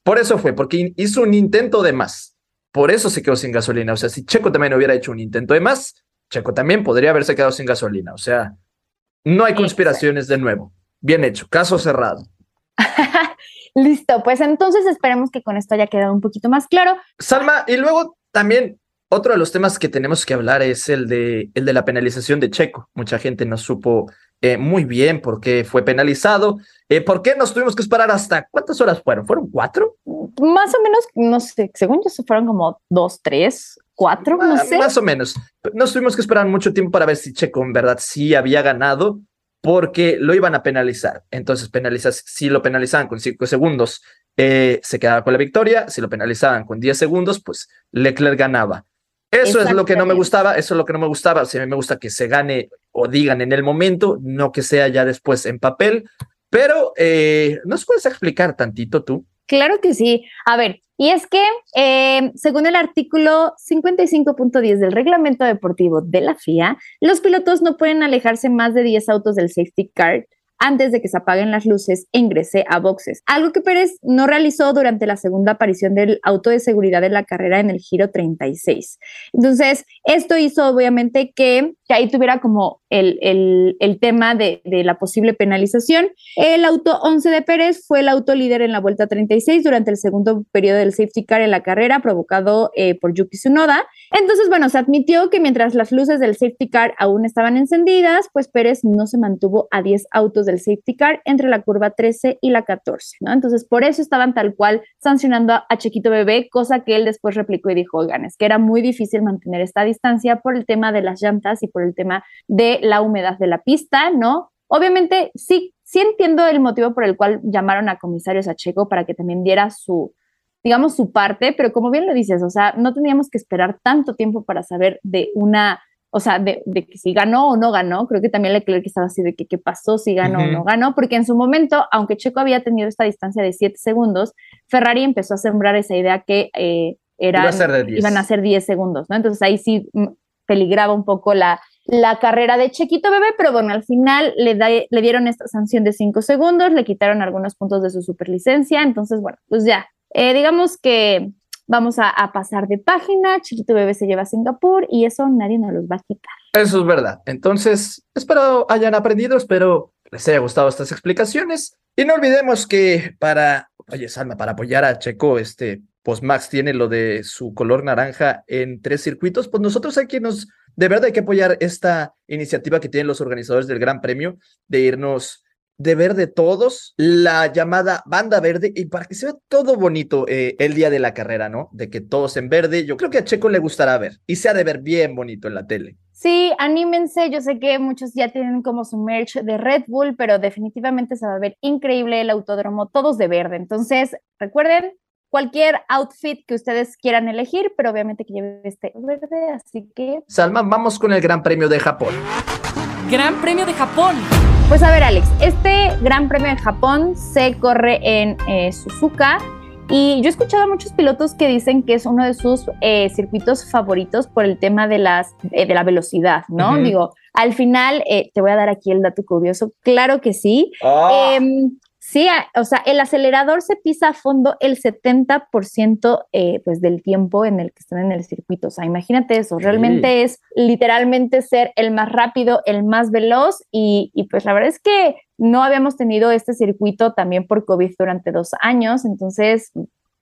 por eso fue, porque hizo un intento de más. Por eso se quedó sin gasolina. O sea, si Checo también hubiera hecho un intento de más, Checo también podría haberse quedado sin gasolina. O sea, no hay conspiraciones de nuevo. Bien hecho, caso cerrado. Listo, pues entonces esperemos que con esto haya quedado un poquito más claro. Salma, y luego también otro de los temas que tenemos que hablar es el de, el de la penalización de Checo. Mucha gente no supo eh, muy bien por qué fue penalizado. Eh, ¿Por qué nos tuvimos que esperar hasta cuántas horas fueron? ¿Fueron cuatro? Más o menos, no sé, según yo fueron como dos, tres, cuatro, no sé. Más o menos. Nos tuvimos que esperar mucho tiempo para ver si Checo en verdad sí había ganado porque lo iban a penalizar. Entonces, penalizas, si lo penalizaban con cinco segundos, eh, se quedaba con la victoria. Si lo penalizaban con 10 segundos, pues Leclerc ganaba. Eso es lo que no me gustaba, eso es lo que no me gustaba. Si a mí me gusta que se gane o digan en el momento, no que sea ya después en papel. Pero, eh, ¿nos puedes explicar tantito tú? Claro que sí. A ver, y es que eh, según el artículo 55.10 del reglamento deportivo de la FIA, los pilotos no pueden alejarse más de 10 autos del safety car antes de que se apaguen las luces e ingrese a boxes, algo que Pérez no realizó durante la segunda aparición del auto de seguridad de la carrera en el giro 36. Entonces, esto hizo obviamente que, ahí tuviera como el, el, tema de, de, la posible penalización. El auto 11 de Pérez fue el auto líder en la vuelta 36 durante el segundo periodo del safety car en la carrera provocado eh, por Yuki Tsunoda. Entonces, bueno, se admitió que mientras las luces del safety car aún estaban encendidas, pues Pérez no se mantuvo a 10 autos del safety car entre la curva 13 y la 14, ¿no? Entonces, por eso estaban tal cual sancionando a, Chiquito Bebé, cosa que él después replicó y dijo, oigan, es que era muy difícil mantener esta distancia por el tema de las llantas y por el tema de la humedad de la pista, ¿no? Obviamente, sí, sí entiendo el motivo por el cual llamaron a comisarios a Checo para que también diera su, digamos, su parte, pero como bien lo dices, o sea, no teníamos que esperar tanto tiempo para saber de una o sea, de, que si ganó o no ganó, creo que también Leclerc estaba así de que qué pasó, si ganó o no ganó, porque en su momento, aunque Checo había tenido esta distancia de 7 segundos, Ferrari empezó a sembrar esa idea que eh, iban a ser 10 segundos, ¿no? Entonces ahí sí mm, peligraba un poco la, la carrera de Chequito Bebé, pero bueno, al final le, le dieron esta sanción de 5 segundos, le quitaron algunos puntos de su superlicencia, entonces bueno, pues ya, eh, digamos que vamos a, pasar de página, Chiquito Bebé se lleva a Singapur y eso nadie nos los va a quitar. Eso es verdad. Entonces, espero hayan aprendido, espero les haya gustado estas explicaciones y no olvidemos que para, oye Salma, para apoyar a Checo, este, pues Max tiene lo de su color naranja en tres circuitos, pues nosotros aquí nos, de verdad hay que apoyar esta iniciativa que tienen los organizadores del Gran Premio de irnos de ver de todos la llamada banda verde y para que se vea todo bonito eh, el día de la carrera, ¿no? De que todos en verde, yo creo que a Checo le gustará ver y se ha de ver bien bonito en la tele. Sí, anímense, yo sé que muchos ya tienen como su merch de Red Bull, pero definitivamente se va a ver increíble el autódromo, todos de verde. Entonces, recuerden, cualquier outfit que ustedes quieran elegir, pero obviamente que lleve este verde, así que... Salma, vamos con el Gran Premio de Japón. Gran Premio de Japón. Pues a ver, Alex, este Gran Premio de Japón se corre en eh, Suzuka y yo he escuchado a muchos pilotos que dicen que es uno de sus eh, circuitos favoritos por el tema de, las, eh, de la velocidad, ¿no? Digo, al final, te voy a dar aquí el dato curioso, claro que sí. Ah. Sí, o sea, el acelerador se pisa a fondo el 70% eh, pues del tiempo en el que están en el circuito. O sea, imagínate eso, realmente es literalmente ser el más rápido, el más veloz y, pues la verdad es que no habíamos tenido este circuito también por COVID durante dos años, entonces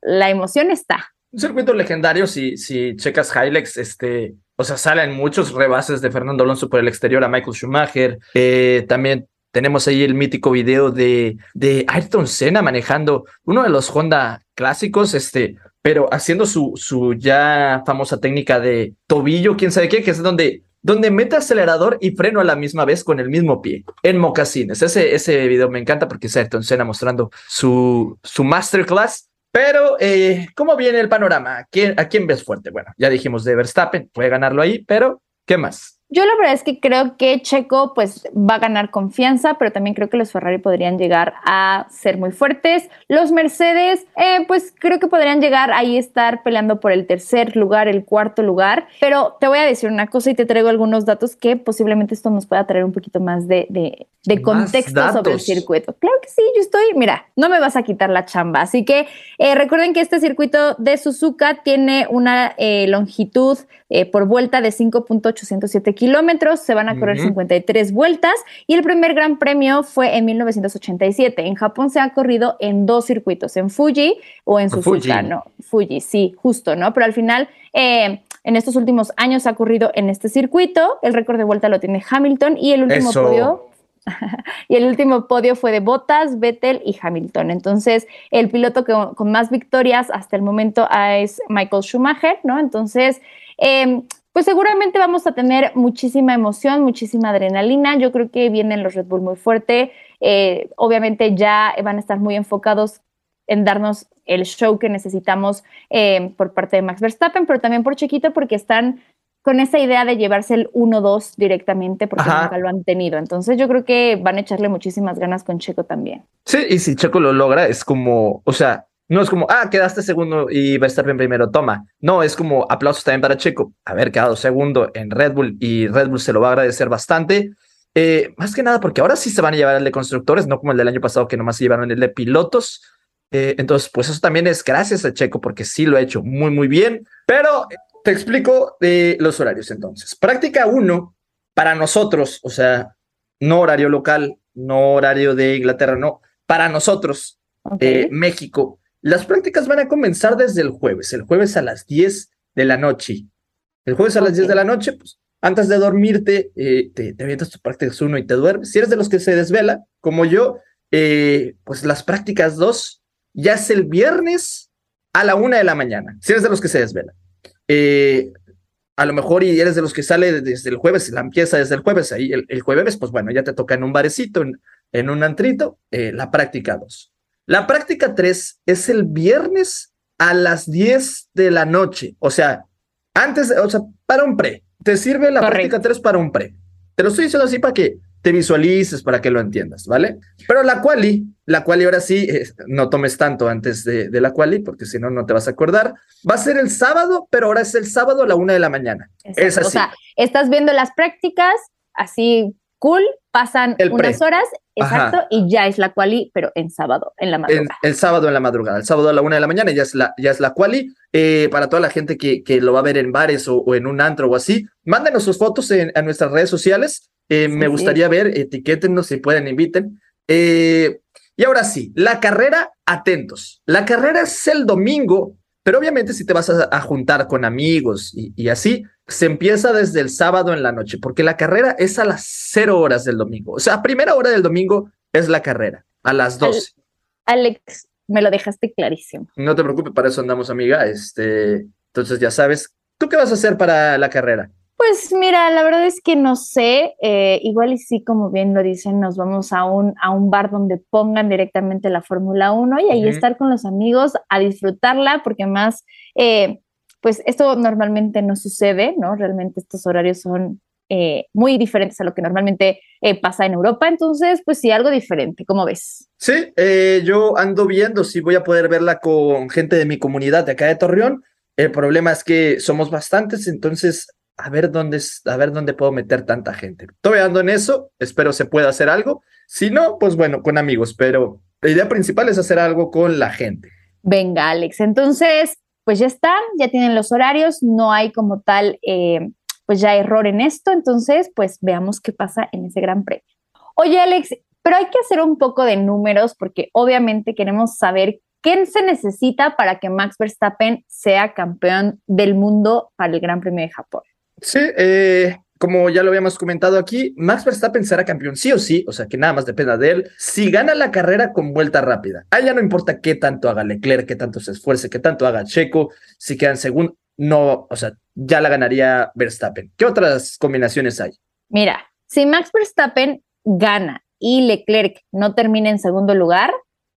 la emoción está. Un circuito legendario, si, si checas Hilex, este, o sea, salen muchos rebases de Fernando Alonso por el exterior a Michael Schumacher, eh, también tenemos ahí el mítico video de, de Ayrton Senna manejando uno de los Honda clásicos, este, pero haciendo su, su ya famosa técnica de tobillo, quién sabe qué, que es donde, donde mete acelerador y freno a la misma vez con el mismo pie, en mocasines. Ese, ese video me encanta porque es Ayrton Senna mostrando su, su masterclass. Pero, eh, ¿cómo viene el panorama? ¿A quién, ¿A quién ves fuerte? Bueno, ya dijimos de Verstappen, puede ganarlo ahí, pero ¿qué más? Yo la verdad es que creo que Checo pues va a ganar confianza, pero también creo que los Ferrari podrían llegar a ser muy fuertes. Los Mercedes eh, pues creo que podrían llegar ahí estar peleando por el tercer lugar, el cuarto lugar, pero te voy a decir una cosa y te traigo algunos datos que posiblemente esto nos pueda traer un poquito más de, de, de contexto sobre el circuito. Claro que sí, yo estoy, mira, no me vas a quitar la chamba, así que eh, recuerden que este circuito de Suzuka tiene una eh, longitud por vuelta de 5.807 kilómetros, se van a correr 53 vueltas y el primer gran premio fue en 1987. En Japón se ha corrido en dos circuitos, en Fuji o en Suzuka, Fuji. ¿no? Fuji, sí, justo, ¿no? Pero al final... Eh, en estos últimos años ha ocurrido en este circuito. El récord de vuelta lo tiene Hamilton y el último podio y el último podio fue de Bottas, Vettel y Hamilton. Entonces, el piloto que, con más victorias hasta el momento es Michael Schumacher, ¿no? Entonces, eh, pues seguramente vamos a tener muchísima emoción, muchísima adrenalina. Yo creo que vienen los Red Bull muy fuerte. Eh, obviamente ya van a estar muy enfocados en darnos el show que necesitamos eh, por parte de Max Verstappen, pero también por Chiquito porque están con esa idea de llevarse el 1-2 directamente porque nunca lo han tenido. Entonces yo creo que van a echarle muchísimas ganas con Checo también. Sí, y si Checo lo logra, es como, o sea, no es como, ah, quedaste segundo y Verstappen primero, toma. No, es como aplausos también para Checo. Haber quedado segundo en Red Bull y Red Bull se lo va a agradecer bastante. Eh, más que nada porque ahora sí se van a llevar el de constructores, no como el del año pasado que nomás se llevaron el de pilotos. Eh, entonces, pues eso también es gracias a Checo porque sí lo ha hecho muy, muy bien. Pero te explico de los horarios entonces. Práctica 1 para nosotros, o sea, no horario local, no horario de Inglaterra, no, para nosotros, eh, México las prácticas van a comenzar desde el jueves, el jueves a las 10 de la noche. El jueves a las 10 de la noche, pues antes de dormirte, eh, te, te avientas tus prácticas 1 y te duermes. Si eres de los que se desvela, como yo, eh, pues las prácticas 2 ya es el viernes a la 1 de la mañana. Si eres de los que se desvela. Eh, a lo mejor y eres de los que sale desde el jueves, la empieza desde el jueves, ahí el, jueves, pues bueno, ya te toca en un barecito, en, en un antrito, la práctica 2. La práctica 3 es el viernes a las 10 de la noche. O sea, antes, o sea, para un pre. Te sirve la práctica 3 para un pre. Te lo estoy diciendo así para que te visualices, para que lo entiendas, ¿vale? Pero la quali, la quali ahora sí, eh, no tomes tanto antes de, la quali, porque si no, no te vas a acordar. Va a ser el sábado, pero ahora es el sábado a la una de la mañana. Es así. O sea, estás viendo las prácticas así cool, pasan unas horas, exacto, y ya es la quali, pero en sábado, en la madrugada. El, sábado en la madrugada, el sábado a la una de la mañana ya es la, ya es la quali. Eh, para toda la gente que, que lo va a ver en bares o, en un antro o así, mándenos sus fotos en, a nuestras redes sociales. Eh, me gustaría ver, etiquétenos si pueden, inviten. Eh, y ahora sí, la carrera, atentos. La carrera es el domingo, pero obviamente si te vas a, juntar con amigos y, y así, se empieza desde el sábado en la noche, porque la carrera es a las cero horas del domingo. O sea, a primera hora del domingo es la carrera, a las 12. Alex, me lo dejaste clarísimo. No te preocupes, para eso andamos, amiga. Este, entonces ya sabes, ¿tú qué vas a hacer para la carrera? Pues mira, la verdad es que no sé, eh, igual y sí, como bien lo dicen, nos vamos a un, a un bar donde pongan directamente la Fórmula 1 y ahí estar con los amigos a disfrutarla, porque más eh, pues esto normalmente no sucede, ¿no? Realmente estos horarios son eh, muy diferentes a lo que normalmente eh, pasa en Europa, entonces, pues sí, algo diferente, ¿cómo ves? Sí, eh, yo ando viendo si voy a poder verla con gente de mi comunidad de acá de Torreón. El problema es que somos bastantes, entonces a ver dónde, a ver dónde puedo meter tanta gente. Estoy ando en eso, espero se pueda hacer algo. Si no, pues bueno, con amigos, pero la idea principal es hacer algo con la gente. Venga, Alex, entonces pues ya están, ya tienen los horarios, no hay como tal, eh, pues ya error en esto, entonces pues veamos qué pasa en ese gran premio. Oye Alex, pero hay que hacer un poco de números porque obviamente queremos saber qué se necesita para que Max Verstappen sea campeón del mundo para el Gran Premio de Japón. Sí, eh, como ya lo habíamos comentado aquí, Max Verstappen será campeón sí o sí, o sea que nada más dependa de él, si gana la carrera con vuelta rápida. A ya no importa qué tanto haga Leclerc, qué tanto se esfuerce, qué tanto haga Checo, si quedan segundo, no, o sea, ya la ganaría Verstappen. ¿Qué otras combinaciones hay? Mira, si Max Verstappen gana y Leclerc no termina en segundo lugar,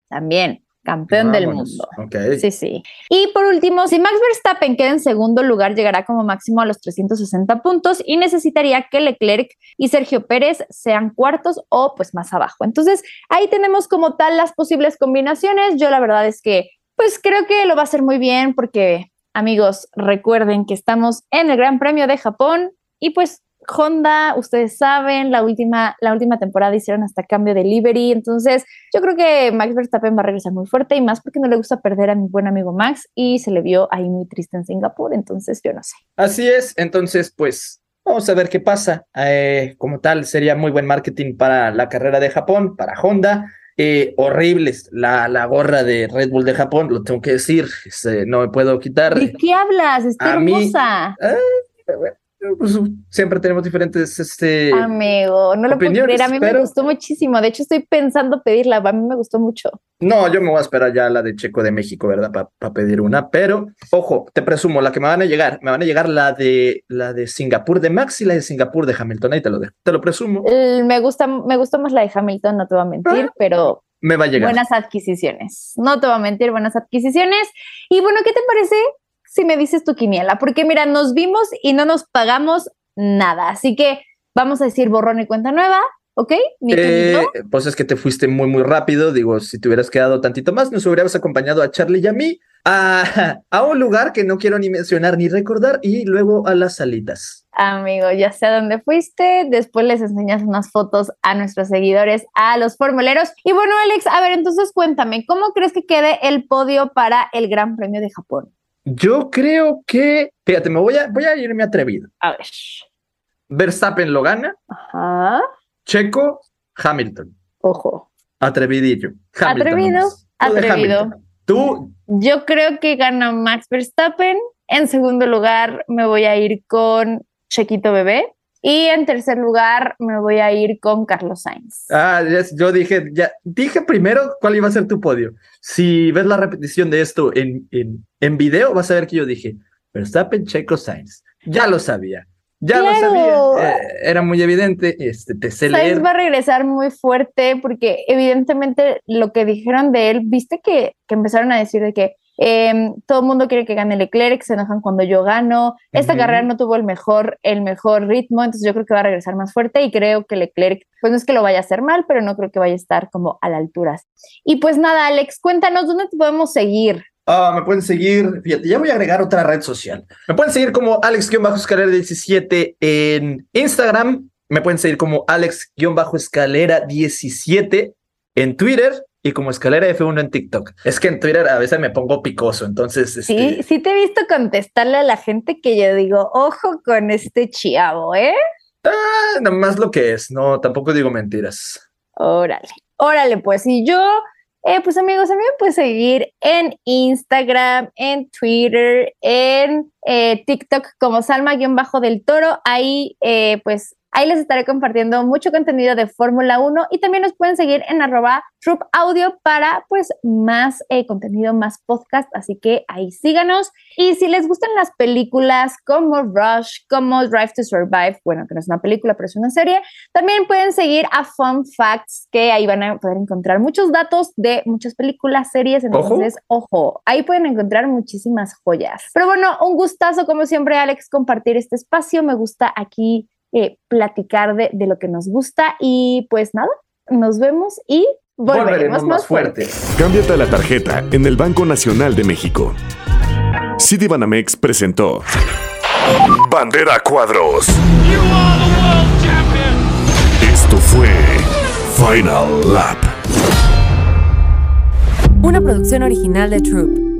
también campeón del mundo. Ok. Sí, sí. Y por último, si Max Verstappen queda en segundo lugar, llegará como máximo a los 360 puntos y necesitaría que Leclerc y Sergio Pérez sean cuartos o pues más abajo. Entonces, ahí tenemos como tal las posibles combinaciones. Yo la verdad es que pues creo que lo va a hacer muy bien porque, amigos, recuerden que estamos en el Gran Premio de Japón y pues Honda, ustedes saben, la última, la última temporada hicieron hasta cambio de livery, entonces yo creo que Max Verstappen va a regresar muy fuerte y más porque no le gusta perder a mi buen amigo Max y se le vio ahí muy triste en Singapur, entonces yo no sé. Así es, entonces pues vamos a ver qué pasa. Eh, como tal, sería muy buen marketing para la carrera de Japón, para Honda. Eh, horribles la, la gorra de Red Bull de Japón, lo tengo que decir, este, no me puedo quitar. ¿De qué hablas? Está mí- hermosa. Ah, bueno, pues, siempre tenemos diferentes este, Amigo, no lo puedo creer, a mí me gustó muchísimo, de hecho estoy pensando pedirla, a mí me gustó mucho. No, yo me voy a esperar ya la de Checo de México, ¿verdad? Para pedir una. Pero, ojo, te presumo, la que me van a llegar, me van a llegar la de la de Singapur de Max y la de Singapur de Hamilton. Ahí te lo dejo. Te lo presumo. Me gusta, me gustó más la de Hamilton, no te voy a mentir, Ah. pero Me va a llegar. buenas adquisiciones. No te voy a mentir, buenas adquisiciones. Y bueno, ¿qué te parece si me dices tu quiniela? Porque mira, nos vimos y no nos pagamos nada. Así que vamos a decir borrón y cuenta nueva, ¿ok? Eh, pues es que te fuiste muy, muy rápido. Digo, si te hubieras quedado tantito más, nos hubieras acompañado a Charlie y a mí a, a un lugar que no quiero ni mencionar ni recordar y luego a las salitas. Amigo, ya sé a dónde fuiste. Después les enseñas unas fotos a nuestros seguidores, a los formuleros. Y bueno, Alex, a ver, entonces cuéntame, ¿cómo crees que quede el podio para el Gran Premio de Japón? Yo creo que, fíjate, me voy a, voy a irme atrevido. A ver. Verstappen lo gana, Ajá. Checo, Hamilton. Ojo. Atrevidillo. Hamilton Atrevido, nomás. Atrevido. Tú, Yo creo que gana Max Verstappen. En segundo lugar, me voy a ir con Chequito Bebé. Y en tercer lugar, me voy a ir con Carlos Sainz. ah, yo dije, ya, dije primero cuál iba a ser tu podio. Si ves la repetición de esto en, en, en video, vas a ver que yo dije, Verstappen, Checo, Sainz. Ya lo sabía. Ya Claro. lo sabía. eh, era muy evidente. Este, te sé leer. Sainz va a regresar muy fuerte porque evidentemente lo que dijeron de él, viste que, que empezaron a decir de que em, todo el mundo quiere que gane Leclerc, se enojan cuando yo gano. Esta carrera no tuvo el mejor, el mejor ritmo, entonces yo creo que va a regresar más fuerte y creo que Leclerc, pues no es que lo vaya a hacer mal, pero no creo que vaya a estar como a la altura. Y pues nada, Alex, cuéntanos dónde te podemos seguir. Ah, me pueden seguir, fíjate, ya voy a agregar otra red social. Me pueden seguir como Alex-Escalera17 en Instagram. Me pueden seguir como Alex-Escalera17 en Twitter y como Escalera F1 en TikTok. Es que en Twitter a veces me pongo picoso, entonces Sí, este, sí te he visto contestarle a la gente que yo digo, ojo con este chiavo, ¿eh? ah, nada más lo que es, no, tampoco digo mentiras. Órale, órale, pues y yo, eh, pues amigos, a mí me pueden seguir en Instagram, en Twitter, en eh, TikTok como Salma-del Toro. Ahí, eh, pues, ahí les estaré compartiendo mucho contenido de Fórmula 1 y también nos pueden seguir en arroba Troop Audio para, pues, más eh, contenido, más podcast. Así que ahí síganos. Y si les gustan las películas como Rush, como Drive to Survive, bueno, que no es una película, pero es una serie, también pueden seguir a Fun Facts, que ahí van a poder encontrar muchos datos de muchas películas, series. Entonces, ojo, ahí pueden encontrar muchísimas joyas. Pero bueno, un gustazo, como siempre, Alex, compartir este espacio. Me gusta aquí eh, platicar de, de lo que nos gusta. Y pues nada, nos vemos y volveremos, más fuerte. Cámbiate a la tarjeta en el Banco Nacional de México. Citibanamex presentó Bandera Cuadros. Esto fue Final Lap. Una producción original de Troop.